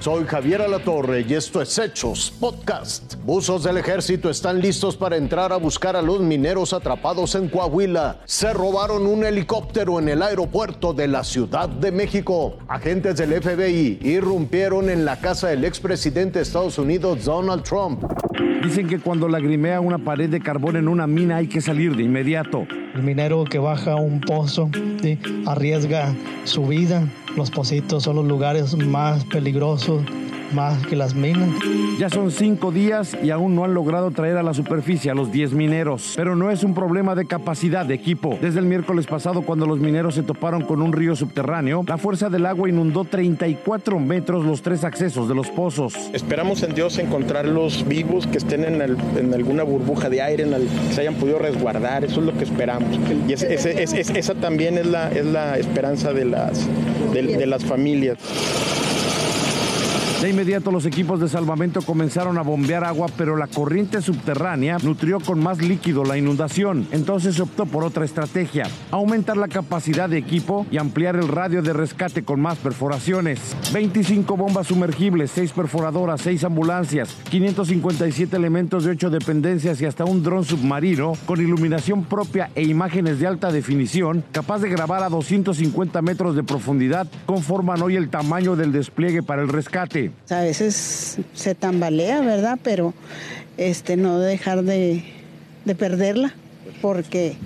Soy Javier Alatorre y esto es Hechos Podcast. Buzos del ejército están listos para entrar a buscar a los mineros atrapados en Coahuila. Se robaron un helicóptero en el aeropuerto de la Ciudad de México. Agentes del FBI irrumpieron en la casa del expresidente de Estados Unidos, Donald Trump. Dicen que cuando lagrimea una pared de carbón en una mina hay que salir de inmediato. El minero que baja un pozo arriesga su vida. Los pocitos son los lugares más peligrosos más que las minas. Ya son cinco días y aún no han logrado traer a la superficie a los 10 mineros. Pero no es un problema de capacidad de equipo. Desde el miércoles pasado, cuando los mineros se toparon con un río subterráneo, la fuerza del agua inundó 34 metros los tres accesos de los pozos. Esperamos en Dios encontrarlos vivos, que estén en, alguna burbuja de aire, en el, que se hayan podido resguardar. Eso es lo que esperamos. Y esa también es la, es la esperanza de las, de las familias. De inmediato los equipos de salvamento comenzaron a bombear agua, pero la corriente subterránea nutrió con más líquido la inundación. Entonces se optó por otra estrategia, aumentar la capacidad de equipo y ampliar el radio de rescate con más perforaciones. 25 bombas sumergibles, 6 perforadoras, 6 ambulancias, 557 elementos de 8 dependencias y hasta un dron submarino con iluminación propia e imágenes de alta definición capaz de grabar a 250 metros de profundidad conforman hoy el tamaño del despliegue para el rescate. A veces se tambalea, ¿verdad? Pero este, no dejar de, de perderla, porque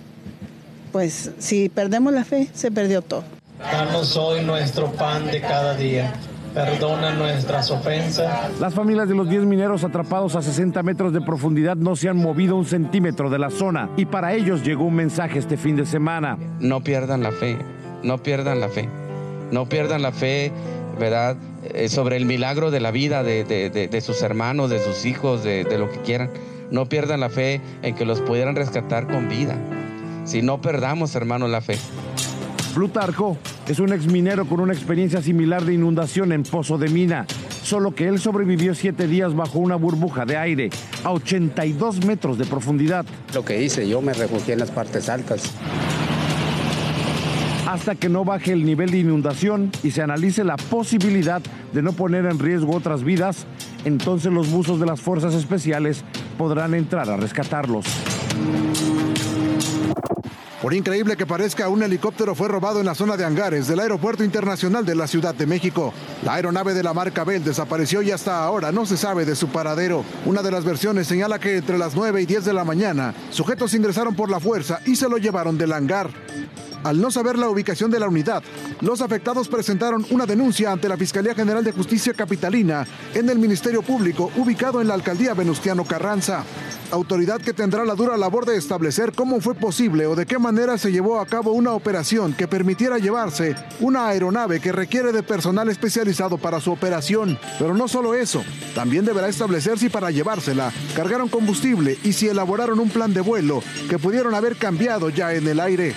pues si perdemos la fe, se perdió todo. Danos hoy nuestro pan de cada día. Perdona nuestras ofensas. Las familias de los 10 mineros atrapados a 60 metros de profundidad no se han movido un centímetro de la zona y para ellos llegó un mensaje este fin de semana. No pierdan la fe, no pierdan la fe, no pierdan la fe, ¿verdad? Eh, sobre el milagro de la vida de, sus hermanos, de sus hijos, de, lo que quieran. No pierdan la fe en que los pudieran rescatar con vida. Si no perdamos, hermanos, la fe. Plutarco es un exminero con una experiencia similar de inundación en Pozo de Mina, solo que él sobrevivió siete días bajo una burbuja de aire a 82 metros de profundidad. Lo que hice, yo me refugié en las partes altas hasta que no baje el nivel de inundación y se analice la posibilidad de no poner en riesgo otras vidas, entonces los buzos de las fuerzas especiales podrán entrar a rescatarlos. Por increíble que parezca, un helicóptero fue robado en la zona de hangares del Aeropuerto Internacional de la Ciudad de México. La aeronave de la marca Bell desapareció y hasta ahora no se sabe de su paradero. Una de las versiones señala que entre las 9 y 10 de la mañana, sujetos ingresaron por la fuerza y se lo llevaron del hangar. Al no saber la ubicación de la unidad, los afectados presentaron una denuncia ante la Fiscalía General de Justicia Capitalina en el Ministerio Público ubicado en la alcaldía Venustiano Carranza autoridad que tendrá la dura labor de establecer cómo fue posible o de qué manera se llevó a cabo una operación que permitiera llevarse una aeronave que requiere de personal especializado para su operación. Pero no solo eso, también deberá establecer si para llevársela cargaron combustible y si elaboraron un plan de vuelo que pudieron haber cambiado ya en el aire.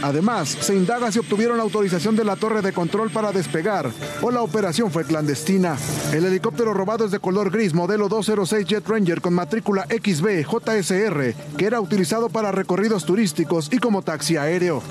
Además, se indaga si obtuvieron autorización de la torre de control para despegar o la operación fue clandestina. El helicóptero robado es de color gris, modelo 206 Jet Ranger con matrícula XB JSR, que era utilizado para recorridos turísticos y como taxi aéreo.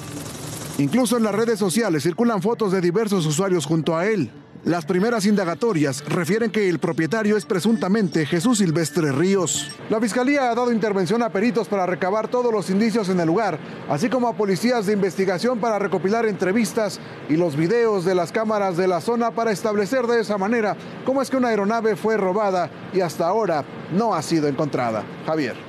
Incluso en las redes sociales circulan fotos de diversos usuarios junto a él. Las primeras indagatorias refieren que el propietario es presuntamente Jesús Silvestre Ríos. La fiscalía ha dado intervención a peritos para recabar todos los indicios en el lugar, así como a policías de investigación para recopilar entrevistas y los videos de las cámaras de la zona para establecer de esa manera cómo es que una aeronave fue robada y hasta ahora no ha sido encontrada. Javier.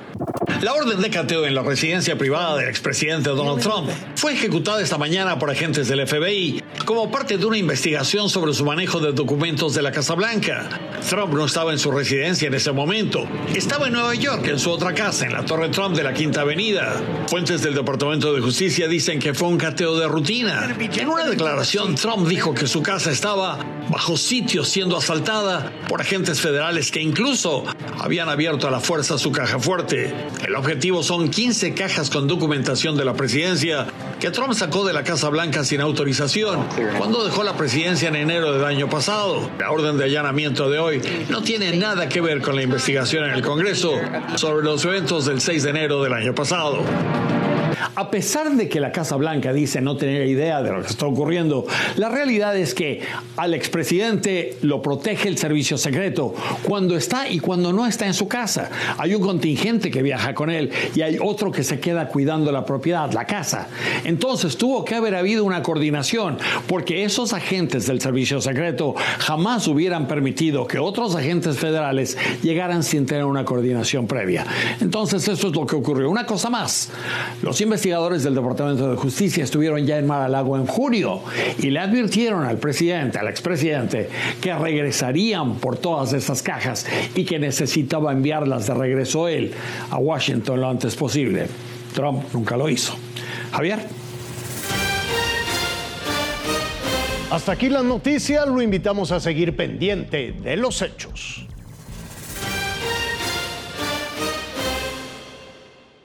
La orden de cateo en la residencia privada del expresidente Donald Trump fue ejecutada esta mañana por agentes del FBI como parte de una investigación sobre su manejo de documentos de la Casa Blanca. Trump no estaba en su residencia en ese momento. Estaba en Nueva York, en su otra casa, en la Torre Trump de la Quinta Avenida. Fuentes del Departamento de Justicia dicen que fue un cateo de rutina. En una declaración, Trump dijo que su casa estaba bajo sitio siendo asaltada por agentes federales que incluso habían abierto a la fuerza su caja fuerte. El objetivo son 15 cajas con documentación de la presidencia que Trump sacó de la Casa Blanca sin autorización cuando dejó la presidencia en enero del año pasado. La orden de allanamiento de hoy no tiene nada que ver con la investigación en el Congreso sobre los eventos del 6 de enero del año pasado. A pesar de que la Casa Blanca dice no tener idea de lo que está ocurriendo, la realidad es que al expresidente lo protege el servicio secreto cuando está y cuando no está en su casa. Hay un contingente que viaja con él y hay otro que se queda cuidando la propiedad, la casa. Entonces tuvo que haber habido una coordinación porque esos agentes del servicio secreto jamás hubieran permitido que otros agentes federales llegaran sin tener una coordinación previa. Entonces eso es lo que ocurrió. Una cosa más, los investigadores del Departamento de Justicia estuvieron ya en Mar-a-Lago en junio y le advirtieron al presidente, al expresidente, que regresarían por todas esas cajas y que necesitaba enviarlas de regreso él a Washington lo antes posible. Trump nunca lo hizo. Javier. Hasta aquí las noticias, lo invitamos a seguir pendiente de los hechos.